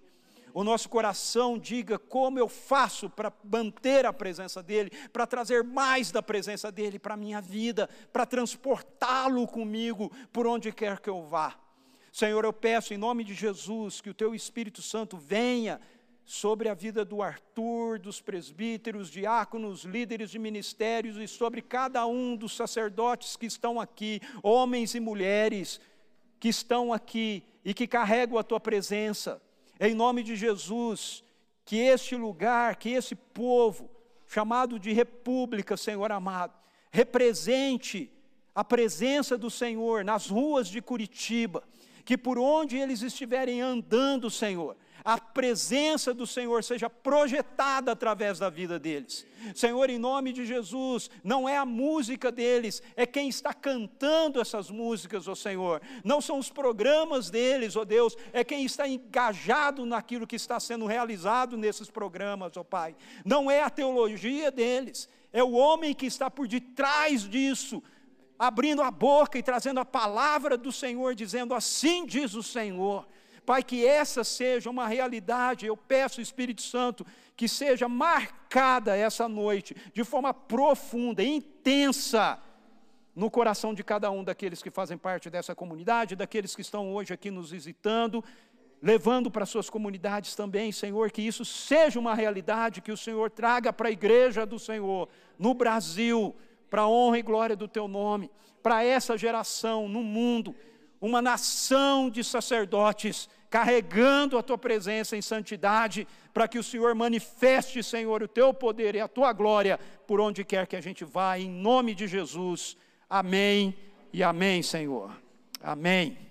O nosso coração diga como eu faço para manter a presença dEle, para trazer mais da presença dEle para a minha vida, para transportá-lo comigo por onde quer que eu vá. Senhor, eu peço em nome de Jesus que o Teu Espírito Santo venha sobre a vida do Arthur, dos presbíteros, diáconos, líderes de ministérios e sobre cada um dos sacerdotes que estão aqui, homens e mulheres que estão aqui e que carregam a tua presença. Em nome de Jesus, que este lugar, que esse povo, chamado de república, Senhor amado, represente a presença do Senhor nas ruas de Curitiba, que por onde eles estiverem andando, Senhor, a presença do Senhor seja projetada através da vida deles. Senhor, em nome de Jesus, não é a música deles, é quem está cantando essas músicas, ó Senhor. Não são os programas deles, ó Deus, é quem está engajado naquilo que está sendo realizado nesses programas, ó Pai. Não é a teologia deles, é o homem que está por detrás disso abrindo a boca e trazendo a palavra do Senhor, dizendo: Assim diz o Senhor. Pai, que essa seja uma realidade. Eu peço, Espírito Santo, que seja marcada essa noite de forma profunda, intensa, no coração de cada um daqueles que fazem parte dessa comunidade, daqueles que estão hoje aqui nos visitando, levando para suas comunidades também, Senhor, que isso seja uma realidade, que o Senhor traga para a igreja do Senhor, no Brasil, para a honra e glória do teu nome, para essa geração no mundo, uma nação de sacerdotes carregando a tua presença em santidade, para que o Senhor manifeste, Senhor, o teu poder e a tua glória por onde quer que a gente vá, em nome de Jesus. Amém e amém, Senhor. Amém.